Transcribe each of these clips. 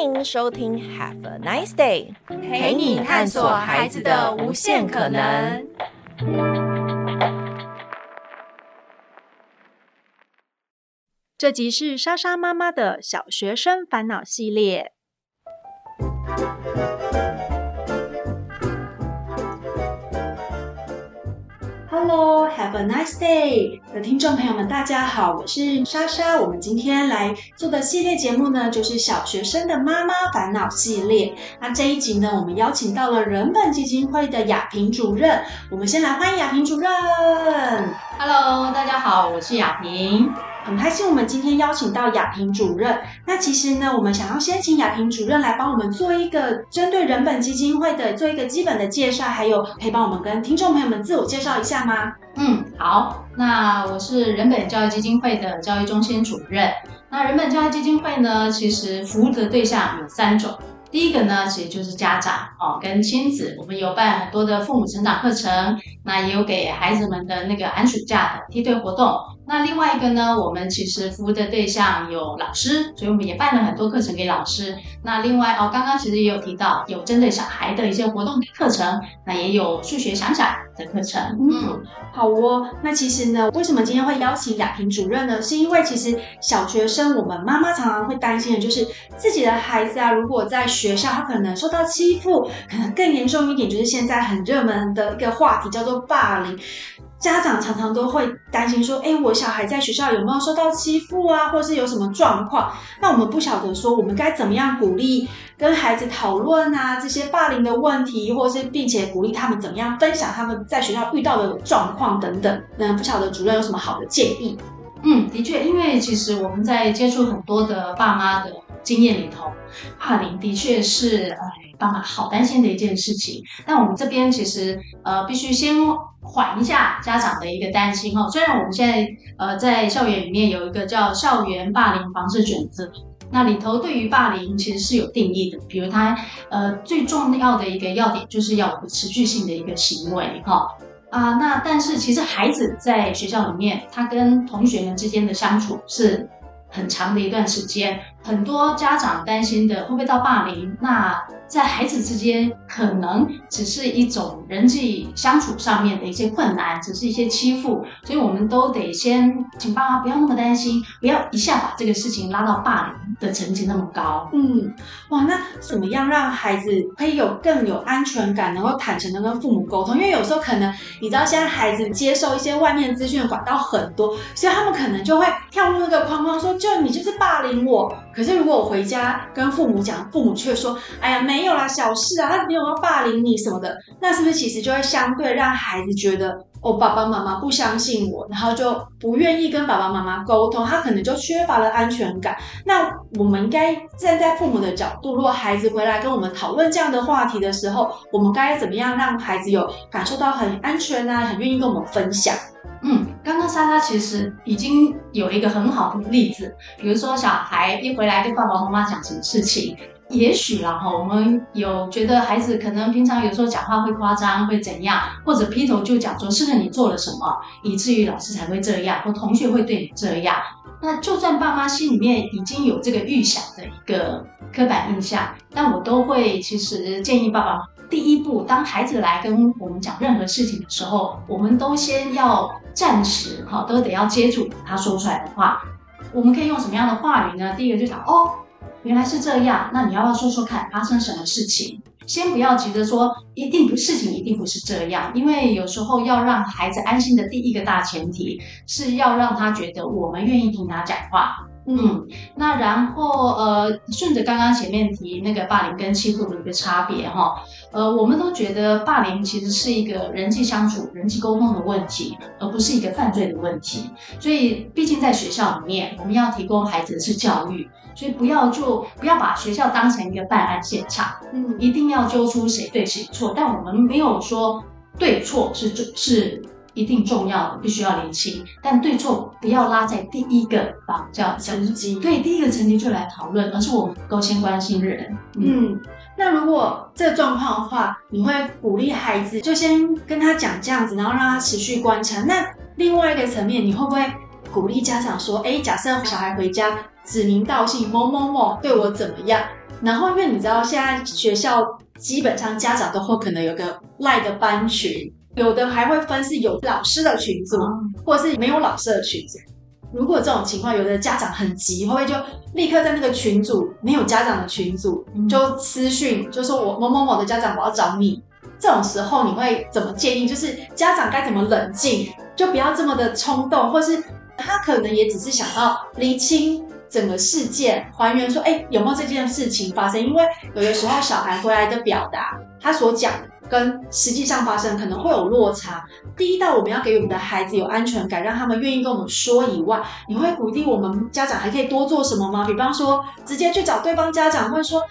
欢迎收听 Have a Nice Day，陪你探索孩子的无限可能。这集是莎莎妈妈的小学生烦恼系列。Hello，Have a nice day 的听众朋友们，大家好，我是莎莎。我们今天来做的系列节目呢，就是小学生的妈妈烦恼系列。那这一集呢，我们邀请到了人本基金会的雅萍主任。我们先来欢迎雅萍主任。Hello，大家好，我是雅萍。很开心，我们今天邀请到雅萍主任。那其实呢，我们想要先请雅萍主任来帮我们做一个针对人本基金会的做一个基本的介绍，还有可以帮我们跟听众朋友们自我介绍一下吗？嗯，好。那我是人本教育基金会的教育中心主任。那人本教育基金会呢，其实服务的对象有三种。第一个呢，其实就是家长哦，跟亲子，我们有办很多的父母成长课程，那也有给孩子们的那个寒暑假的梯队活动。那另外一个呢，我们其实服务的对象有老师，所以我们也办了很多课程给老师。那另外哦，刚刚其实也有提到，有针对小孩的一些活动的课程，那也有数学想想的课程。嗯，好哦。那其实呢，为什么今天会邀请雅萍主任呢？是因为其实小学生，我们妈妈常常会担心的就是自己的孩子啊，如果在学校他可能受到欺负，可能更严重一点，就是现在很热门的一个话题叫做霸凌。家长常常都会担心说，诶，我小孩在学校有没有受到欺负啊，或是有什么状况？那我们不晓得说，我们该怎么样鼓励跟孩子讨论啊这些霸凌的问题，或是并且鼓励他们怎么样分享他们在学校遇到的状况等等。那不晓得主任有什么好的建议？嗯，的确，因为其实我们在接触很多的爸妈的经验里头，霸凌的确是哎，爸妈好担心的一件事情。但我们这边其实呃，必须先缓一下家长的一个担心哦。虽然我们现在呃在校园里面有一个叫校园霸凌防治准则，那里头对于霸凌其实是有定义的，比如它呃最重要的一个要点就是要有持续性的一个行为哈。哦啊、那但是其实孩子在学校里面，他跟同学们之间的相处是很长的一段时间。很多家长担心的会不会到霸凌？那在孩子之间可能只是一种人际相处上面的一些困难，只是一些欺负，所以我们都得先请爸妈不要那么担心，不要一下把这个事情拉到霸凌的层级那么高。嗯，哇，那怎么样让孩子可以有更有安全感，能够坦诚的跟父母沟通？因为有时候可能你知道，现在孩子接受一些外面资讯的管道很多，所以他们可能就会跳入那个框框，说就你就是霸凌我。可是如果我回家跟父母讲，父母却说，哎呀，没有啦，小事啊，他没有要霸凌你什么的，那是不是其实就会相对让孩子觉得，哦，爸爸妈妈不相信我，然后就不愿意跟爸爸妈妈沟通，他可能就缺乏了安全感。那我们应该站在父母的角度，如果孩子回来跟我们讨论这样的话题的时候，我们该怎么样让孩子有感受到很安全啊，很愿意跟我们分享？嗯，刚刚莎莎其实已经有一个很好的例子，比如说小孩一回来跟爸爸妈妈讲什么事情，也许啦哈，我们有觉得孩子可能平常有时候讲话会夸张，会怎样，或者劈头就讲说是不是你做了什么，以至于老师才会这样，或同学会对你这样。那就算爸妈心里面已经有这个预想的一个刻板印象，但我都会其实建议爸爸。第一步，当孩子来跟我们讲任何事情的时候，我们都先要暂时哈，都得要接住他说出来的话。我们可以用什么样的话语呢？第一个就讲哦，原来是这样，那你要不要说说看发生什么事情？先不要急着说一定不事情一定不是这样，因为有时候要让孩子安心的第一个大前提是要让他觉得我们愿意听他讲话。嗯，那然后呃，顺着刚刚前面提那个霸凌跟欺负的一个差别哈，呃，我们都觉得霸凌其实是一个人际相处、人际沟通的问题，而不是一个犯罪的问题。所以，毕竟在学校里面，我们要提供孩子的是教育，所以不要就不要把学校当成一个办案现场，嗯，一定要揪出谁对谁错，但我们没有说对错是是。一定重要的，必须要厘清，但对错不要拉在第一个啊，叫层级。对，第一个层级就来讨论，而是我们都先关心人。嗯，嗯，那如果这个状况的话，你会鼓励孩子就先跟他讲这样子，然后让他持续观察。那另外一个层面，你会不会鼓励家长说，哎，假设小孩回家指名道姓某某某对我怎么样。然后因为你知道现在学校基本上家长都会可能有个赖的班群，有的还会分是有老师的群组，或者是没有老师的群组。如果这种情况，有的家长很急，会不会就立刻在那个群组没有家长的群组就私讯，就说我某某某的家长我要找你。这种时候你会怎么建议？就是家长该怎么冷静，就不要这么的冲动，或是他可能也只是想要厘清整个事件，还原说，哎，有没有这件事情发生？因为有的时候小孩回来的表达，他所讲的。跟实际上发生可能会有落差。第一道我们要给我们的孩子有安全感，让他们愿意跟我们说以外，你会鼓励我们家长还可以多做什么吗？比方说，直接去找对方家长，或者说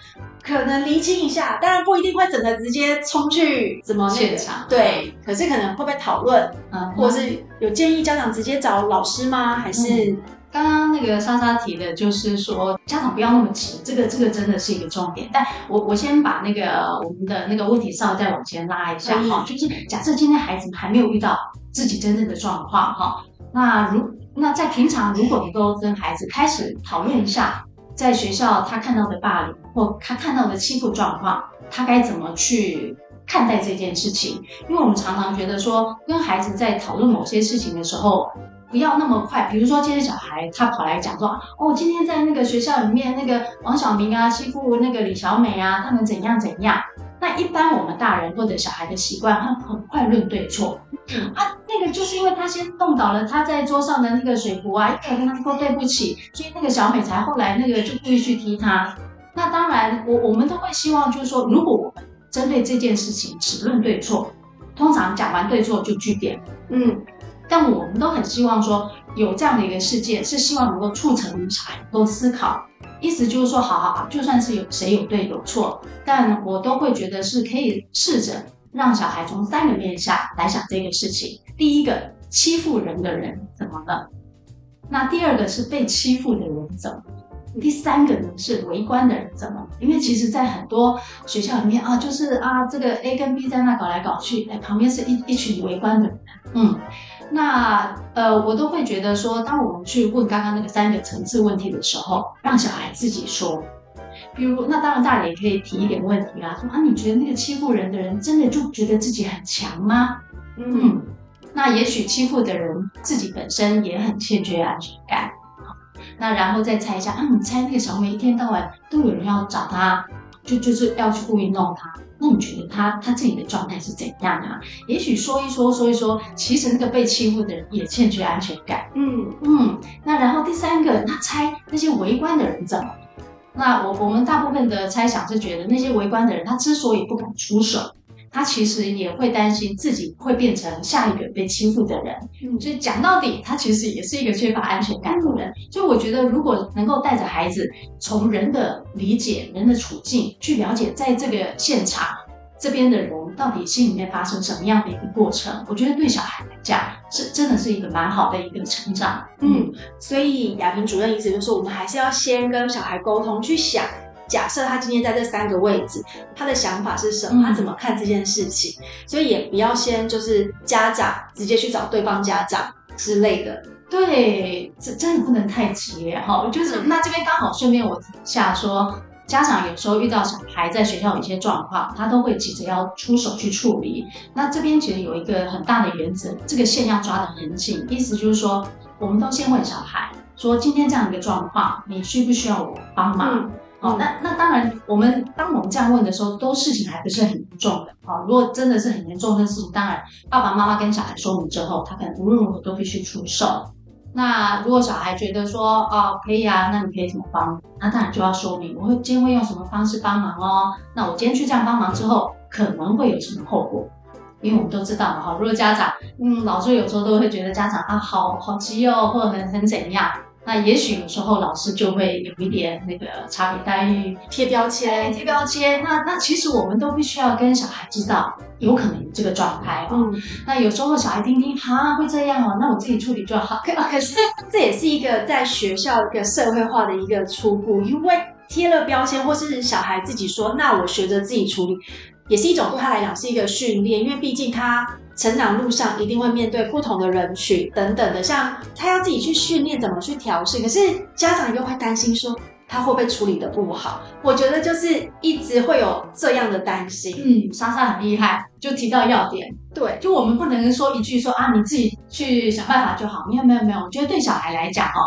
可能厘清一下，当然不一定会整个直接冲去怎么现场，对，可是可能会不会讨论，嗯，或者是有建议家长直接找老师吗？还是？嗯刚刚那个莎莎提的，就是说家长不要那么急，这个这个真的是一个重点。但我我先把那个我们的那个问题稍微再往前拉一下哈，就是假设今天孩子还没有遇到自己真正的状况哈，那如那在平常如果你都跟孩子开始讨论一下，在学校他看到的霸凌或他看到的欺负状况，他该怎么去看待这件事情？因为我们常常觉得说，跟孩子在讨论某些事情的时候。不要那么快，比如说今天小孩他跑来讲说，哦，今天在那个学校里面，那个王小明啊欺负那个李小美啊，他们怎样怎样。那一般我们大人或者小孩的习惯，他很快论对错。嗯啊，那个就是因为他先动倒了他在桌上的那个水壶啊，一开跟他说对不起，所以那个小美才后来那个就故意去踢他。那当然，我我们都会希望就是说，如果我们针对这件事情只论对错，通常讲完对错就句点。嗯。但我们都很希望说，有这样的一个事件，是希望能够促成小孩能够思考。意思就是说，好好好，就算是有谁有对有错，但我都会觉得是可以试着让小孩从三个面向来想这个事情。第一个，欺负人的人怎么了？那第二个是被欺负的人怎么？第三个呢是围观的人怎么？因为其实，在很多学校里面啊，就是啊，这个 A 跟 B 在那搞来搞去，哎，旁边是一一群围观的人，嗯。那呃，我都会觉得说，当我们去问刚刚那个三个层次问题的时候，让小孩自己说。比如，那当然大人也可以提一点问题啦，说啊，你觉得那个欺负人的人真的就觉得自己很强吗？嗯，那也许欺负的人自己本身也很欠缺安全感。那然后再猜一下，啊，你猜那个小美一天到晚都有人要找他，就就是要去故意弄他。那你觉得他他自己的状态是怎样啊？也许说一说说一说，其实那个被欺负的人也欠缺安全感。嗯嗯。那然后第三个，他猜那些围观的人怎么？那我我们大部分的猜想是觉得那些围观的人，他之所以不敢出手。他其实也会担心自己会变成下一个被欺负的人，嗯，所以讲到底，他其实也是一个缺乏安全感的人。所以我觉得，如果能够带着孩子从人的理解、人的处境去了解，在这个现场这边的人到底心里面发生什么样的一个过程，我觉得对小孩来讲是真的是一个蛮好的一个成长。嗯，所以雅萍主任意思就是说，我们还是要先跟小孩沟通，去想。假设他今天在这三个位置，他的想法是什么？他怎么看这件事情？嗯、所以也不要先就是家长直接去找对方家长之类的。对，这真的不能太急哈。就是那这边刚好顺便我提一下说，家长有时候遇到小孩在学校有一些状况，他都会急着要出手去处理。那这边其实有一个很大的原则，这个线要抓得很紧。意思就是说，我们都先问小孩说，今天这样一个状况，你需不需要我帮忙？嗯哦，那那当然，我们当我们这样问的时候，都事情还不是很严重的。好，如果真的是很严重的事情，当然爸爸妈妈跟小孩说明之后，他可能无论如何都必须出手。那如果小孩觉得说，哦，可以啊，那你可以怎么帮？那当然就要说明，我会今天会用什么方式帮忙哦。那我今天去这样帮忙之后，可能会有什么后果？因为我们都知道嘛，哈，如果家长，嗯，老师有时候都会觉得家长啊，好好急哦，或者很很怎样。那也许有时候老师就会有一点那个差别待遇，贴标签，贴标签。那那其实我们都必须要跟小孩知道，有可能有这个状态哦。嗯，那有时候小孩听听，哈，会这样哦，那我自己处理就好。可可是这也是一个在学校一个社会化的一个初步，因为贴了标签，或是小孩自己说，那我学着自己处理，也是一种对他来讲是一个训练，因为毕竟他。成长路上一定会面对不同的人群等等的，像他要自己去训练怎么去调试，可是家长又会担心说他会不会处理的不好。我觉得就是一直会有这样的担心。嗯，莎莎很厉害，就提到要点。对，就我们不能说一句说啊，你自己去想办法就好。没有没有没有，我觉得对小孩来讲哦，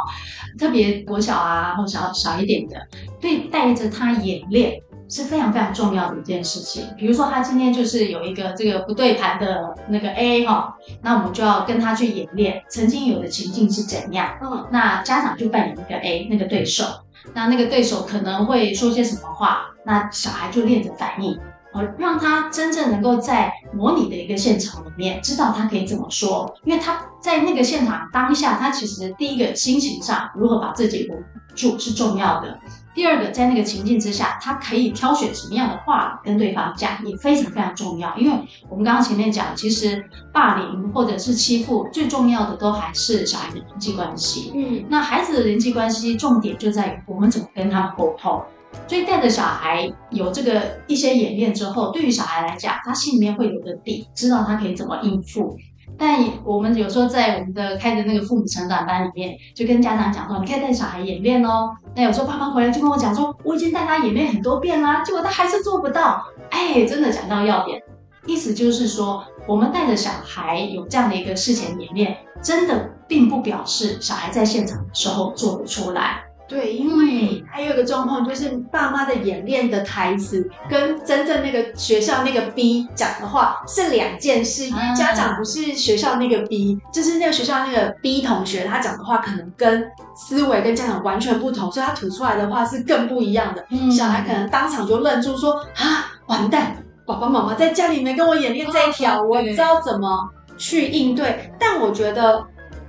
特别国小啊或小小一点的，对带着他演练。是非常非常重要的一件事情。比如说，他今天就是有一个这个不对盘的那个 A 哈，那我们就要跟他去演练曾经有的情境是怎样。嗯，那家长就扮演那个 A 那个对手，那那个对手可能会说些什么话，那小孩就练着反应，哦让他真正能够在模拟的一个现场里面知道他可以怎么说，因为他在那个现场当下，他其实第一个心情上如何把自己稳住是重要的。第二个，在那个情境之下，他可以挑选什么样的话跟对方讲，也非常非常重要。因为我们刚刚前面讲，其实霸凌或者是欺负，最重要的都还是小孩的人际关系。嗯，那孩子的人际关系重点就在于我们怎么跟他们沟通。所以带着小孩有这个一些演练之后，对于小孩来讲，他心里面会有个底，知道他可以怎么应付。但我们有时候在我们的开的那个父母成长班里面，就跟家长讲说，你可以带小孩演练哦。那有时候爸妈回来就跟我讲说，我已经带他演练很多遍啦，结果他还是做不到。哎，真的讲到要点，意思就是说，我们带着小孩有这样的一个事前演练，真的并不表示小孩在现场的时候做得出来。对，因为还有一个状况就是，爸妈的演练的台词跟真正那个学校那个 B 讲的话是两件事。家长不是学校那个 B，就是那个学校那个 B 同学，他讲的话可能跟思维跟家长完全不同，所以他吐出来的话是更不一样的。小孩可能当场就愣住，说啊，完蛋，爸爸妈妈在家里面跟我演练这一条，我不知道怎么去应对。但我觉得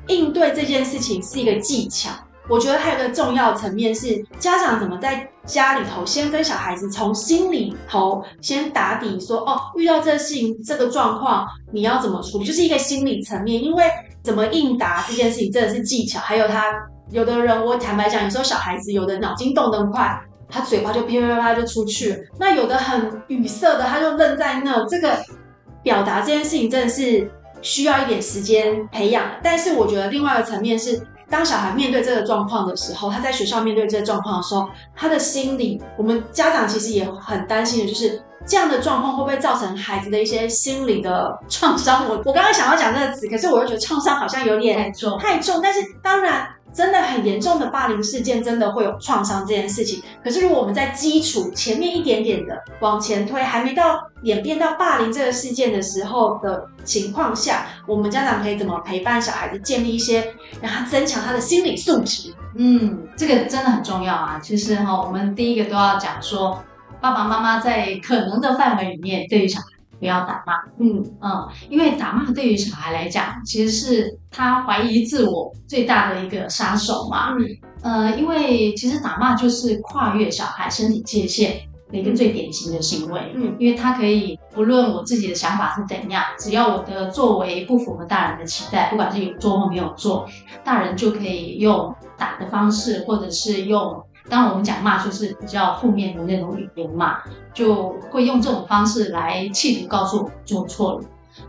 应对这件事情是一个技巧。我觉得还有一个重要层面是，家长怎么在家里头先跟小孩子从心里头先打底说，哦，遇到这个事情、这个状况，你要怎么处理，就是一个心理层面。因为怎么应答这件事情真的是技巧，还有他有的人，我坦白讲，有时候小孩子有的脑筋动得快，他嘴巴就噼啪啪啪就出去了；那有的很语塞的，他就愣在那。这个表达这件事情真的是需要一点时间培养。但是我觉得另外一个层面是。当小孩面对这个状况的时候，他在学校面对这个状况的时候，他的心理，我们家长其实也很担心的，就是这样的状况会不会造成孩子的一些心理的创伤？我我刚刚想要讲这个词，可是我又觉得创伤好像有点太重，太重。但是当然。真的很严重的霸凌事件，真的会有创伤这件事情。可是如果我们在基础前面一点点的往前推，还没到演变到霸凌这个事件的时候的情况下，我们家长可以怎么陪伴小孩子，建立一些让他增强他的心理素质？嗯，这个真的很重要啊。其实哈，我们第一个都要讲说，爸爸妈妈在可能的范围里面，对于小孩。不要打骂，嗯嗯，因为打骂对于小孩来讲，其实是他怀疑自我最大的一个杀手嘛，嗯呃，因为其实打骂就是跨越小孩身体界限的一个最典型的行为，嗯，因为他可以不论我自己的想法是怎样，只要我的作为不符合大人的期待，不管是有做或没有做，大人就可以用打的方式，或者是用。当然我们讲骂，就是比较负面的那种语言嘛，就会用这种方式来企图告诉我做错了。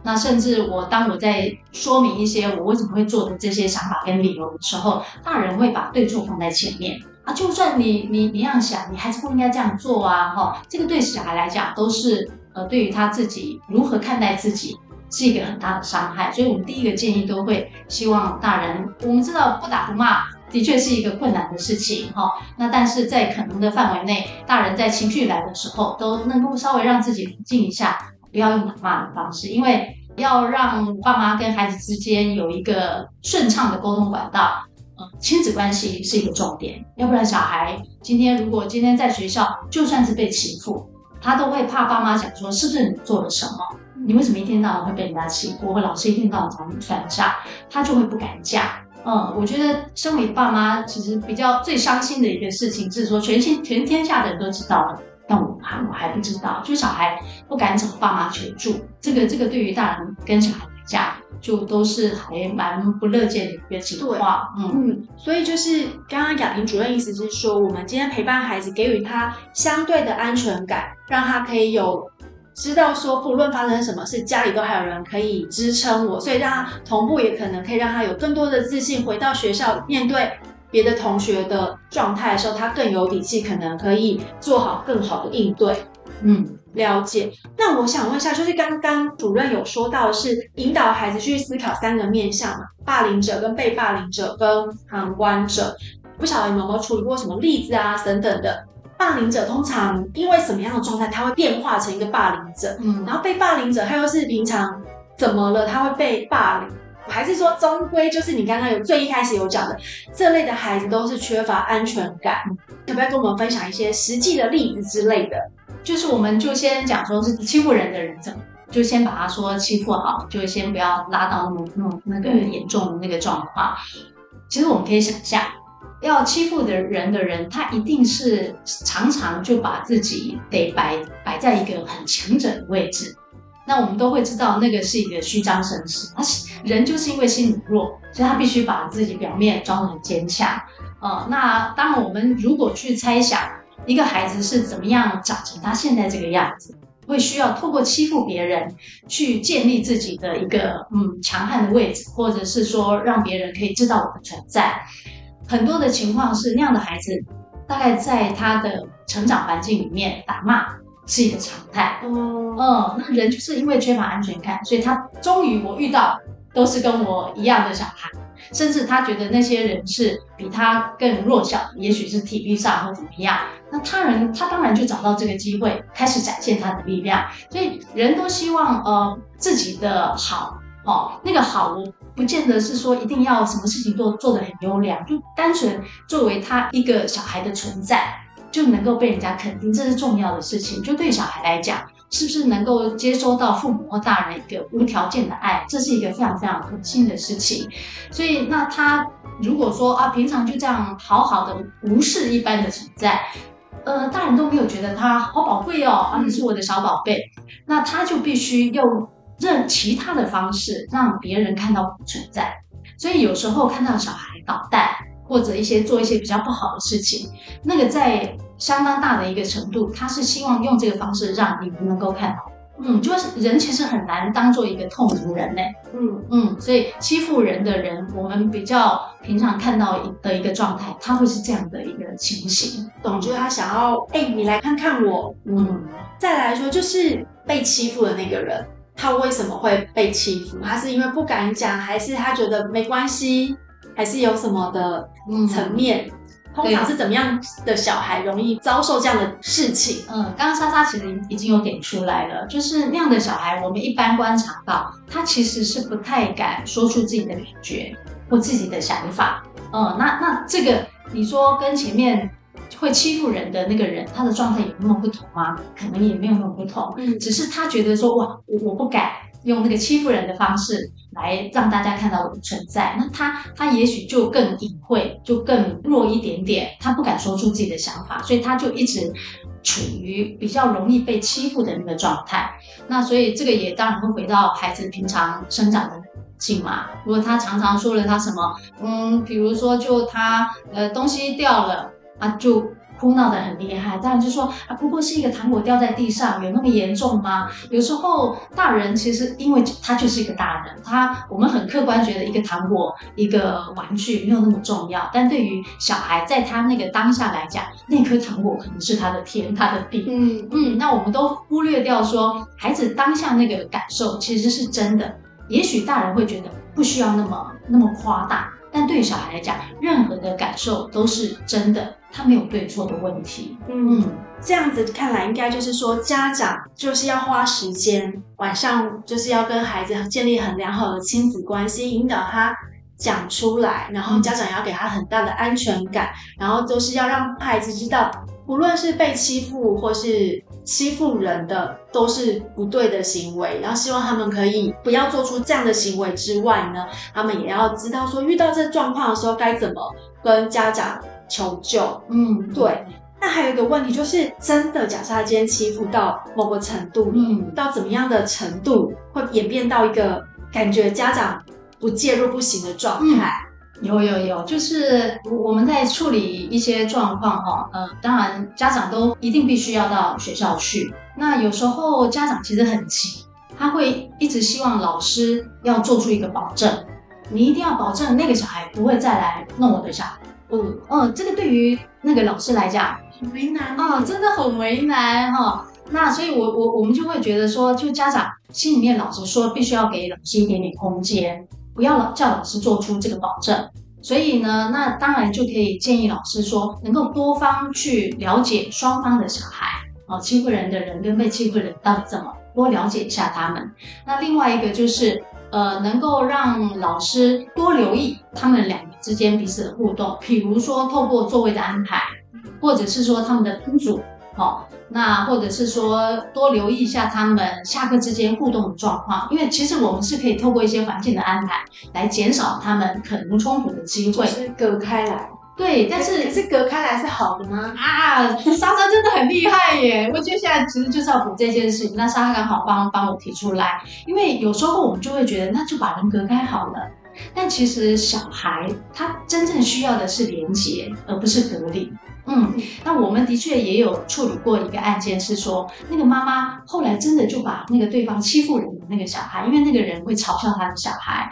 那甚至我当我在说明一些我为什么会做的这些想法跟理由的时候，大人会把对错放在前面啊。就算你你你这样想，你还是不应该这样做啊！哈，这个对小孩来讲都是呃，对于他自己如何看待自己是一个很大的伤害。所以我们第一个建议都会希望大人，我们知道不打不骂。的确是一个困难的事情哈，那但是在可能的范围内，大人在情绪来的时候都能够稍微让自己冷静一下，不要用打骂的方式，因为要让爸妈跟孩子之间有一个顺畅的沟通管道，呃，亲子关系是一个重点，要不然小孩今天如果今天在学校就算是被欺负，他都会怕爸妈讲说是不是你做了什么，你为什么一天到晚会被人家欺负，或老师一天到晚找你算账，他就会不敢讲。嗯，我觉得身为爸妈，其实比较最伤心的一个事情，是说全心全天下的人都知道了，但我还我还不知道，就小孩不敢找爸妈求助，这个这个对于大人跟小孩来讲，就都是还蛮不乐见的一个情况。嗯嗯，所以就是刚刚雅萍主任意思是说，我们今天陪伴孩子，给予他相对的安全感，让他可以有知道说，不论发生什么事，家里都还有人可以支撑我，所以让他同步也可能可以让他有更多的自信，回到学校面对别的同学的状态的时候，他更有底气，可能可以做好更好的应对。嗯，了解。那我想问一下，就是刚刚主任有说到是引导孩子去思考三个面向嘛，霸凌者跟被霸凌者跟旁观者，不晓得你们有没有处理过什么例子啊等等的。霸凌者通常因为什么样的状态，他会变化成一个霸凌者？嗯，然后被霸凌者他又是平常怎么了，他会被霸凌？还是说终归就是你刚刚有最一开始有讲的这类的孩子都是缺乏安全感？可不可以跟我们分享一些实际的例子之类的？就是我们就先讲说是欺负人的人怎么，就先把他说欺负好，就先不要拉到那么那么那个严重的那个状况。其实我们可以想象。要欺负的人的人，他一定是常常就把自己得摆摆在一个很强者的位置。那我们都会知道，那个是一个虚张声势。他人就是因为心里弱，所以他必须把自己表面装得很坚强。呃，那当，我们如果去猜想一个孩子是怎么样长成他现在这个样子，会需要透过欺负别人去建立自己的一个嗯强悍的位置，或者是说让别人可以知道我的存在。很多的情况是那样的孩子，大概在他的成长环境里面打骂是一个常态。嗯，嗯，那人就是因为缺乏安全感，所以他终于我遇到都是跟我一样的小孩，甚至他觉得那些人是比他更弱小，也许是体力上或怎么样。那他人他当然就找到这个机会开始展现他的力量。所以人都希望呃自己的好。哦，那个好，我不见得是说一定要什么事情都做，做得很优良，就单纯作为他一个小孩的存在，就能够被人家肯定，这是重要的事情。就对小孩来讲，是不是能够接收到父母或大人一个无条件的爱，这是一个非常非常核心的事情。所以，那他如果说啊，平常就这样好好的无视一般的存在，呃，大人都没有觉得他好宝贵哦，啊，你是我的小宝贝，那他就必须用。用其他的方式让别人看到不存在，所以有时候看到小孩捣蛋或者一些做一些比较不好的事情，那个在相当大的一个程度，他是希望用这个方式让你们能够看到。嗯，就是人其实很难当做一个透明人呢。嗯嗯，所以欺负人的人，我们比较平常看到的一个状态，他会是这样的一个情形。懂，就是他想要，哎、欸，你来看看我。嗯，再来说就是被欺负的那个人。他为什么会被欺负？他是因为不敢讲，还是他觉得没关系，还是有什么的层面？嗯、通常是怎么样的小孩容易遭受这样的事情？嗯，刚刚莎莎其实已经有点出来了，就是那样的小孩，我们一般观察到，他其实是不太敢说出自己的感觉或自己的想法。嗯，那那这个你说跟前面。会欺负人的那个人，他的状态有那么不同吗？可能也没有那么不同，嗯，只是他觉得说，哇，我我不敢用那个欺负人的方式来让大家看到我的存在，那他他也许就更隐晦，就更弱一点点，他不敢说出自己的想法，所以他就一直处于比较容易被欺负的那个状态。那所以这个也当然会回到孩子平常生长的性嘛。如果他常常说了他什么，嗯，比如说就他呃东西掉了。啊，就哭闹得很厉害，当然就说啊，不过是一个糖果掉在地上，有那么严重吗？有时候大人其实因为他就是一个大人，他我们很客观觉得一个糖果、一个玩具没有那么重要，但对于小孩，在他那个当下来讲，那颗糖果可能是他的天，他的地。嗯嗯，那我们都忽略掉说，孩子当下那个感受其实是真的，也许大人会觉得不需要那么那么夸大。但对于小孩来讲，任何的感受都是真的，他没有对错的问题。嗯，这样子看来，应该就是说，家长就是要花时间，晚上就是要跟孩子建立很良好的亲子关系，引导他讲出来，然后家长也要给他很大的安全感，然后都是要让孩子知道。不论是被欺负或是欺负人的，都是不对的行为。然后希望他们可以不要做出这样的行为之外呢，他们也要知道说，遇到这状况的时候该怎么跟家长求救。嗯，对。那还有一个问题就是，真的假设他今天欺负到某个程度，嗯，到怎么样的程度会演变到一个感觉家长不介入不行的状态？嗯有有有，就是我们在处理一些状况哈，呃，当然家长都一定必须要到学校去，那有时候家长其实很急，他会一直希望老师要做出一个保证，你一定要保证那个小孩不会再来弄我的小孩。嗯嗯，这个对于那个老师来讲很为难啊，真的很为难哈。那所以我，我我我们就会觉得说，就家长心里面老实说，必须要给老师一点点空间，不要老叫老师做出这个保证。所以呢，那当然就可以建议老师说，能够多方去了解双方的小孩，哦，欺负人的人跟被欺负人到底怎么，多了解一下他们。那另外一个就是，呃，能够让老师多留意他们两个之间彼此的互动，比如说透过座位的安排，或者是说他们的分组。好，那或者是说多留意一下他们下课之间互动的状况，因为其实我们是可以透过一些环境的安排来减少他们可能冲突的机会，就是隔开来。对，但是可是隔开来是好的吗？啊，莎莎真的很厉害耶！我觉得现在其实就是要补这件事情。那莎莎刚好帮帮我提出来，因为有时候我们就会觉得，那就把人隔开好了。但其实小孩他真正需要的是连结，而不是隔离。嗯，那我们的确也有处理过一个案件，是说那个妈妈后来真的就把那个对方欺负人的那个小孩，因为那个人会嘲笑他的小孩，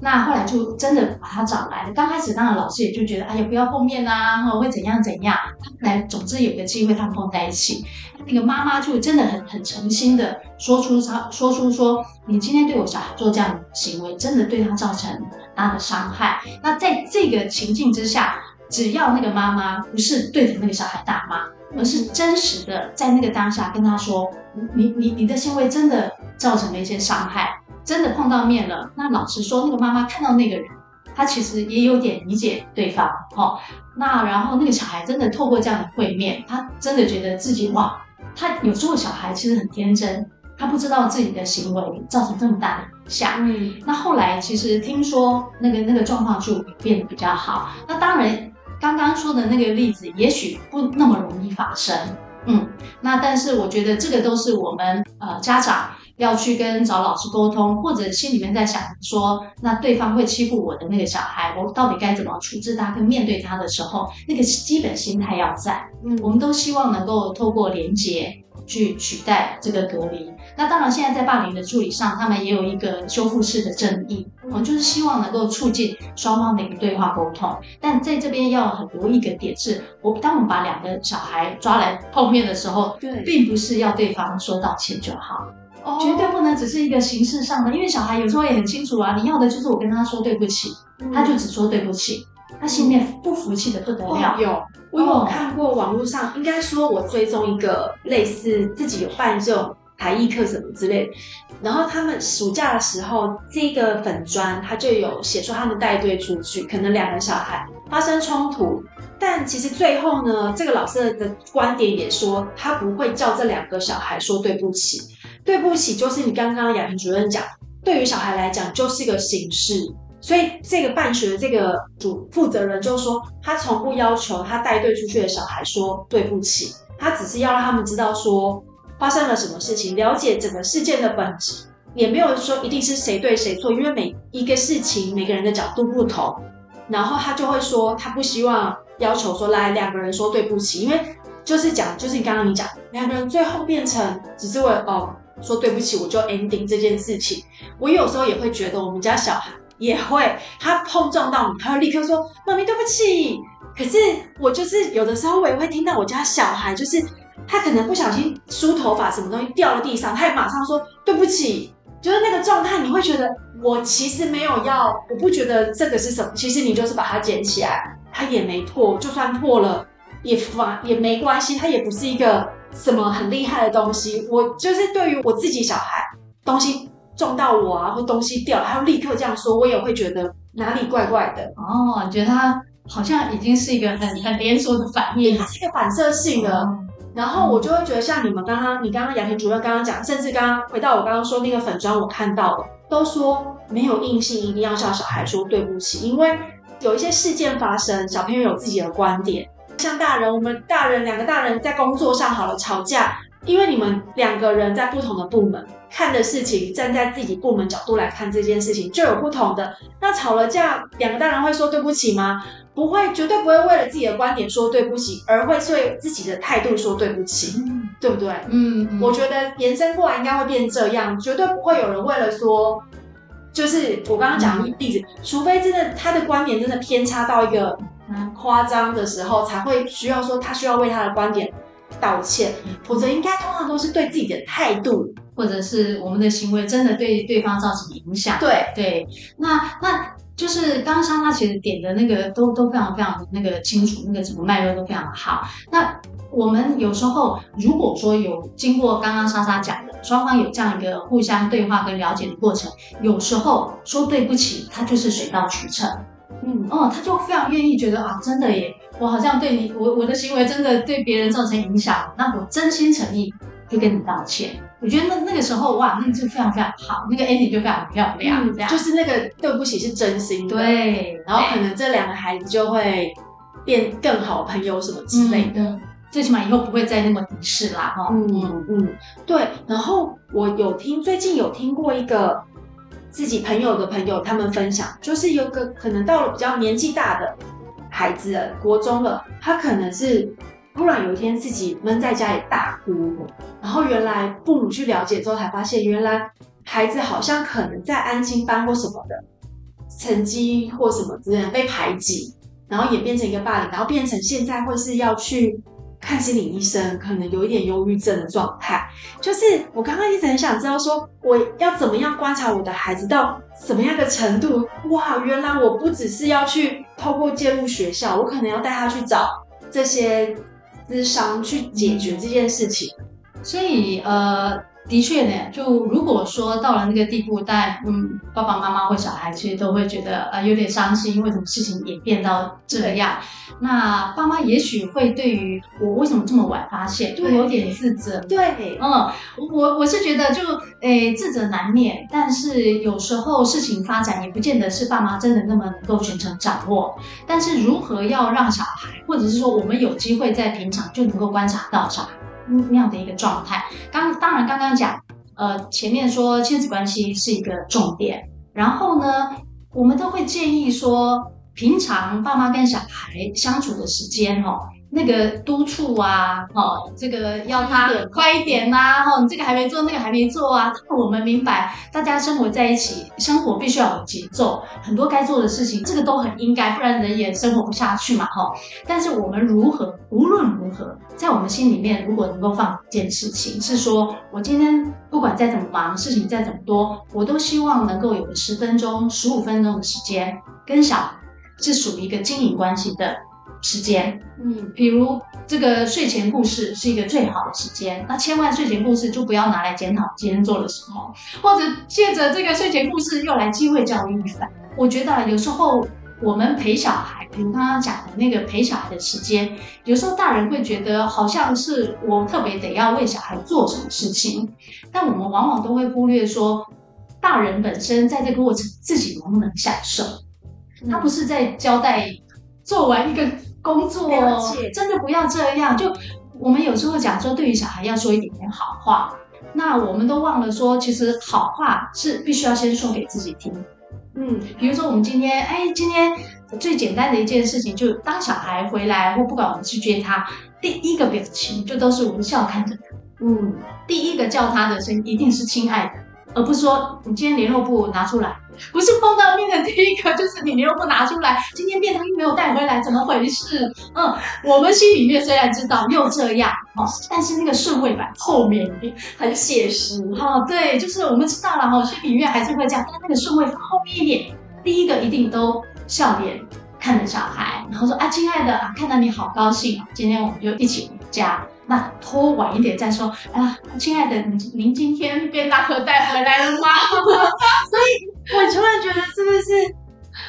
那后来就真的把他找来。刚开始当然老师也就觉得，哎呀不要碰面啊，会怎样怎样。来，总之有个机会他们碰在一起，那个妈妈就真的很很诚心的说出他说出说，你今天对我小孩做这样的行为，真的对他造成很大的伤害。那在这个情境之下。只要那个妈妈不是对着那个小孩大骂，而是真实的在那个当下跟他说：“你你你的行为真的造成了一些伤害，真的碰到面了。”那老实说，那个妈妈看到那个人，她其实也有点理解对方。哦，那然后那个小孩真的透过这样的会面，他真的觉得自己哇，他有时候小孩其实很天真，他不知道自己的行为造成这么大的影响。嗯，那后来其实听说那个那个状况就变得比较好。那当然。刚刚说的那个例子，也许不那么容易发生，嗯，那但是我觉得这个都是我们呃家长要去跟找老师沟通，或者心里面在想说，那对方会欺负我的那个小孩，我到底该怎么处置他跟面对他的时候，那个基本心态要在，嗯，我们都希望能够透过连结。去取代这个隔离。那当然，现在在霸凌的处理上，他们也有一个修复式的正义，哦，就是希望能够促进双方的一个对话沟通。但在这边要很留意一个点是，我当我们把两个小孩抓来碰面的时候，对，并不是要对方说道歉就好，哦，绝对不能只是一个形式上的，因为小孩有时候也很清楚啊，你要的就是我跟他说对不起，他就只说对不起。他心里面不服气的不得了。哦、有，我有看过网络上，应该说我追踪一个类似自己有办这种才艺课什么之类，然后他们暑假的时候，这个粉专他就有写说他们带队出去，可能两个小孩发生冲突，但其实最后呢，这个老师的观点也说，他不会叫这两个小孩说对不起，对不起就是你刚刚雅萍主任讲，对于小孩来讲就是一个形式。所以这个办学的这个主负责人就说，他从不要求他带队出去的小孩说对不起，他只是要让他们知道说发生了什么事情，了解整个事件的本质，也没有说一定是谁对谁错，因为每一个事情每个人的角度不同。然后他就会说，他不希望要求说来两个人说对不起，因为就是讲就是你刚刚你讲两个人最后变成只是为哦说对不起，我就 ending 这件事情。我有时候也会觉得我们家小孩。也会，他碰撞到你，他会立刻说：“妈咪，对不起。”可是我就是有的时候，我也会听到我家小孩，就是他可能不小心梳头发，什么东西掉了地上，他也马上说：“对不起。”就是那个状态，你会觉得我其实没有要，我不觉得这个是什么，其实你就是把它捡起来，它也没破，就算破了也发也没关系，它也不是一个什么很厉害的东西。我就是对于我自己小孩东西。撞到我啊，或东西掉，他会立刻这样说，我也会觉得哪里怪怪的。哦，你觉得他好像已经是一个很很连锁的反应，它是一个反射性的。嗯、然后我就会觉得，像你们刚刚，你刚刚雅婷主任刚刚讲，甚至刚刚回到我刚刚说那个粉妆，我看到了，都说没有硬性一定要叫小孩说对不起，因为有一些事件发生，小朋友有自己的观点。像大人，我们大人两个大人在工作上好了吵架。因为你们两个人在不同的部门看的事情，站在自己部门角度来看这件事情就有不同的。那吵了架，两个大人会说对不起吗？不会，绝对不会为了自己的观点说对不起，而会对自己的态度说对不起。对不对？嗯，嗯我觉得延伸过来应该会变这样，绝对不会有人为了说，就是我刚刚讲的例子，嗯、除非真的他的观点真的偏差到一个夸张的时候，才会需要说他需要为他的观点道歉，否则应该通常都是对自己的态度。或者是我们的行为真的对对方造成影响，对。对，那那就是刚刚莎莎其实点的那个都都非常非常那个清楚，那个整个脉络都非常好。那我们有时候如果说有经过刚刚莎莎讲的，双方有这样一个互相对话跟了解的过程，有时候说对不起，他就是水到渠成，嗯。哦，他就非常愿意觉得啊，真的耶，我好像对你我我的行为真的对别人造成影响，那我真心诚意就跟你道歉。我觉得那那个时候哇，那个就非常非常好，那个 ending 就非常漂亮，嗯、这样。就是那个对不起是真心的，对，然后可能这两个孩子就会变更好朋友什么之类的，嗯、最起码以后不会再那么敌视啦，哈，嗯。嗯，对。然后我有听最近有听过一个自己朋友的朋友他们分享，就是有个可能到了比较年纪大的孩子了，国中了，他可能是。突然有一天自己闷在家里大哭，然后原来父母去了解之后才发现，原来孩子好像可能在安心班或什么的成绩或什么之类被排挤，然后演变成一个霸凌，然后变成现在会是要去看心理医生，可能有一点忧郁症的状态。就是我刚刚一直很想知道，说我要怎么样观察我的孩子到什么样的程度？哇，原来我不只是要去透过介入学校，我可能要带他去找这些。资商去解决这件事情，所以呃，的确呢，就如果说到了那个地步，但嗯，爸爸妈妈或小孩其实都会觉得呃有点伤心，因为什么事情演变到这样。那爸妈也许会对于我为什么这么晚发现，就有点自责。对，嗯，我我是觉得就诶自责难免，但是有时候事情发展也不见得是爸妈真的那么能够全程掌握。但是如何要让小孩，或者是说我们有机会在平常就能够观察到小孩那样的一个状态。刚当然刚刚讲，呃前面说亲子关系是一个重点，然后呢，我们都会建议说。平常爸妈跟小孩相处的时间，哦，那个督促啊，哦，这个要他快一点呐，哦，你这个还没做，那个还没做啊。我们明白，大家生活在一起，生活必须要有节奏，很多该做的事情，这个都很应该，不然人也生活不下去嘛，哈。但是我们如何，无论如何，在我们心里面，如果能够放一件事情，是说我今天不管再怎么忙，事情再怎么多，我都希望能够有个十分钟、十五分钟的时间跟小。是属于一个经营关系的时间，嗯，比如这个睡前故事是一个最好的时间，那千万睡前故事就不要拿来检讨今天做了什么，或者借着这个睡前故事又来机会教育一番。我觉得有时候我们陪小孩，比如刚刚讲的那个陪小孩的时间，有时候大人会觉得好像是我特别得要为小孩做什么事情，但我们往往都会忽略说，大人本身在这个过程自己能不能享受。他不是在交代做完一个工作，真的不要这样。就我们有时候讲说，对于小孩要说一点点好话，那我们都忘了说，其实好话是必须要先说给自己听。嗯，比如说我们今天，哎，今天最简单的一件事情，就当小孩回来或不管我们去接他，第一个表情就都是微笑看着他。嗯，第一个叫他的声音一定是亲爱的，而不是说你今天联络簿拿出来。不是碰到面的第一个，就是你联络簿拿出来，今天便当又没有带回来，怎么回事？嗯，我们心里面虽然知道又这样，哦，但是那个顺位版后面一定很写实。哦，对，就是我们知道了，哈，心里面还是会这样，但那个顺位版后面一点，第一个一定都笑脸看着小孩，然后说啊，亲爱的啊，看到你好高兴，今天我们就一起回家。那拖晚一点再说啊，亲爱的，您您今天便当盒带回来了吗？所以。我突然觉得，是不是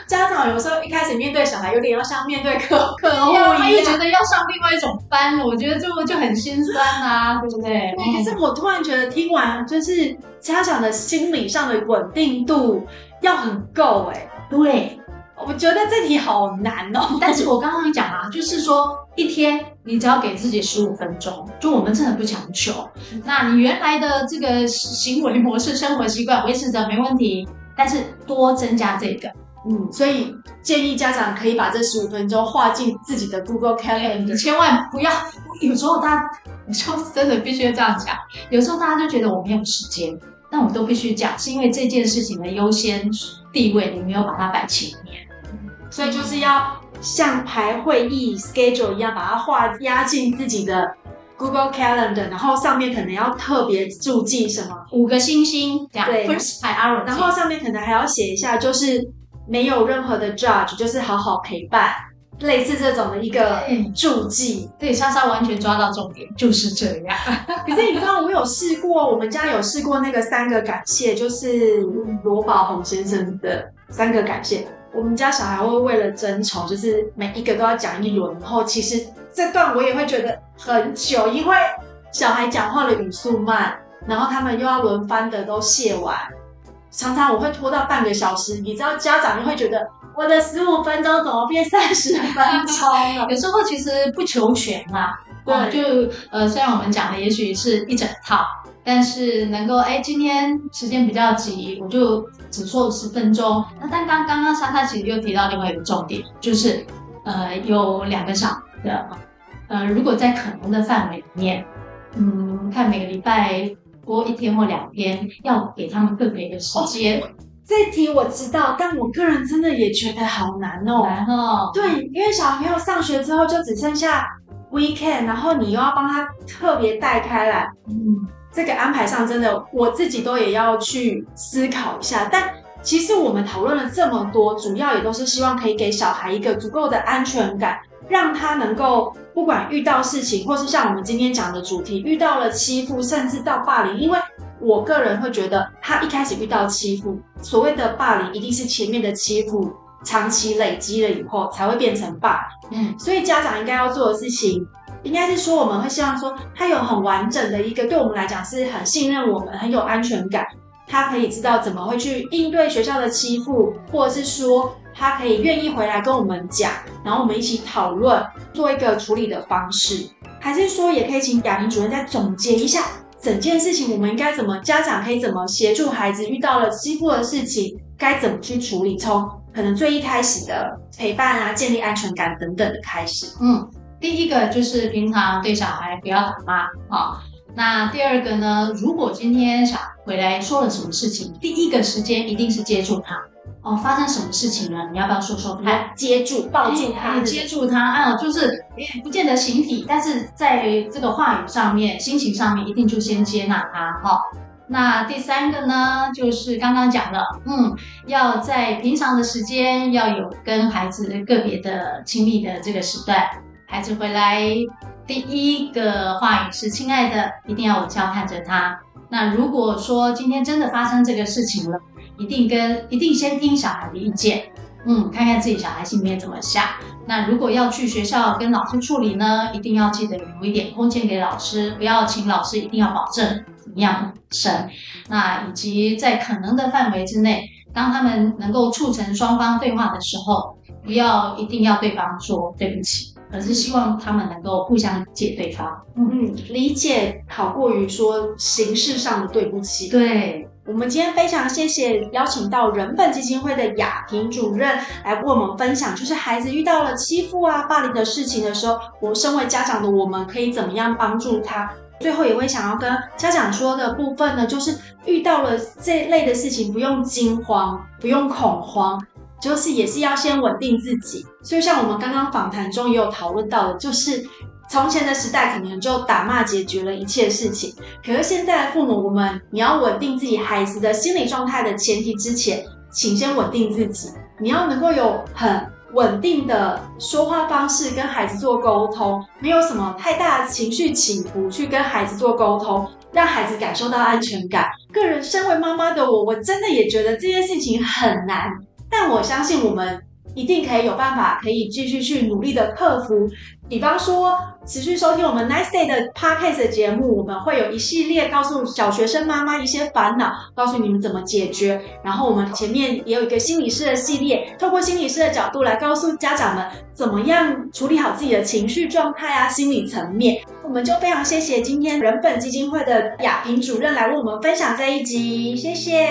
家长有时候一开始面对小孩，有点要像面对客客户一样，他又觉得要上另外一种班，我觉得就就很心酸啊，对不对？可是我突然觉得，听完就是家长的心理上的稳定度要很够哎、欸。对，我觉得这题好难哦。但是我刚刚讲啊，就是说一天你只要给自己十五分钟，就我们真的不强求。那你原来的这个行为模式、生活习惯维持着没问题。但是多增加这个，嗯，所以建议家长可以把这十五分钟划进自己的 Google Calendar，你千万不要。有时候大家我就真的必须要这样讲。有时候大家就觉得我没有时间，但我都必须讲，是因为这件事情的优先地位你没有把它摆前面，所以就是要像排会议 schedule 一样，把它划压进自己的 Google Calendar，然后上面可能要特别注记什么五个星星这样，对，first priority，然后上面可能还要写一下，就是没有任何的 judge，就是好好陪伴。类似这种的一个注记，对，莎莎完全抓到重点，就是这样。可是你知道，我有试过，我们家有试过那个三个感谢，就是罗宝红先生的三个感谢。我们家小孩会为了争宠，就是每一个都要讲一轮。然后其实这段我也会觉得很久，因为小孩讲话的语速慢，然后他们又要轮番的都卸完，常常我会拖到半个小时。你知道，家长就会觉得。我的十五分钟怎么变三十分钟了？有时候其实不求全嘛，对，哦、就呃，虽然我们讲的也许是一整套，但是能够哎，今天时间比较急，我就只说十分钟。那但刚刚刚莎莎其实又提到另外一个重点，就是呃，有两个小孩的，呃，如果在可能的范围里面，嗯，看每个礼拜播一天或两天，要给他们更多的时间。哦这题我知道，但我个人真的也觉得好难哦。难哦。对，因为小朋友上学之后就只剩下 weekend，然后你又要帮他特别带开来，嗯，这个安排上真的我自己都也要去思考一下。但其实我们讨论了这么多，主要也都是希望可以给小孩一个足够的安全感，让他能够不管遇到事情，或是像我们今天讲的主题，遇到了欺负，甚至到霸凌，因为。我个人会觉得，他一开始遇到欺负，所谓的霸凌一定是前面的欺负长期累积了以后才会变成霸。嗯，所以家长应该要做的事情，应该是说我们会希望说，他有很完整的一个，对我们来讲是很信任我们，很有安全感，他可以知道怎么会去应对学校的欺负，或者是说他可以愿意回来跟我们讲，然后我们一起讨论做一个处理的方式，还是说也可以请雅萍主任再总结一下。整件事情我们应该怎么？家长可以怎么协助孩子遇到了欺负的事情，该怎么去处理？从可能最一开始的陪伴啊，建立安全感等等的开始。嗯，第一个就是平常对小孩不要打骂啊。那第二个呢？如果今天小孩回来说了什么事情，第一个时间一定是接住他。哦，发生什么事情了？你要不要说说看？接住，抱住他，哎、接住他。啊，就是不见得形体，但是在这个话语上面、心情上面，一定就先接纳他。哈、哦，那第三个呢，就是刚刚讲了，嗯，要在平常的时间要有跟孩子个别的亲密的这个时段。孩子回来第一个话语是“亲爱的”，一定要微笑看着他。那如果说今天真的发生这个事情了，一定跟一定先听小孩的意见，嗯，看看自己小孩心里面怎么想。那如果要去学校跟老师处理呢，一定要记得留一点空间给老师，不要请老师一定要保证怎么样审。那以及在可能的范围之内，当他们能够促成双方对话的时候，不要一定要对方说对不起，而是希望他们能够互相理解对方。嗯，理解好过于说形式上的对不起。对。我们今天非常谢谢邀请到人本基金会的雅婷主任来为我们分享，就是孩子遇到了欺负啊、霸凌的事情的时候，我身为家长的我们可以怎么样帮助他？最后也会想要跟家长说的部分呢，就是遇到了这类的事情，不用惊慌，不用恐慌，就是也是要先稳定自己。所以像我们刚刚访谈中也有讨论到的，就是。从前的时代可能就打骂解决了一切事情，可是现在的父母，我们你要稳定自己孩子的心理状态的前提之前，请先稳定自己。你要能够有很稳定的说话方式跟孩子做沟通，没有什么太大的情绪起伏去跟孩子做沟通，让孩子感受到安全感。个人身为妈妈的我，我真的也觉得这件事情很难，但我相信我们。一定可以有办法，可以继续去努力的克服。比方说，持续收听我们 Nice Day 的 Podcast 的节目，我们会有一系列告诉小学生妈妈一些烦恼，告诉你们怎么解决。然后我们前面也有一个心理师的系列，透过心理师的角度来告诉家长们怎么样处理好自己的情绪状态啊，心理层面。我们就非常谢谢今天人本基金会的雅萍主任来为我们分享这一集，谢谢，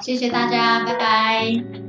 谢谢大家，拜拜。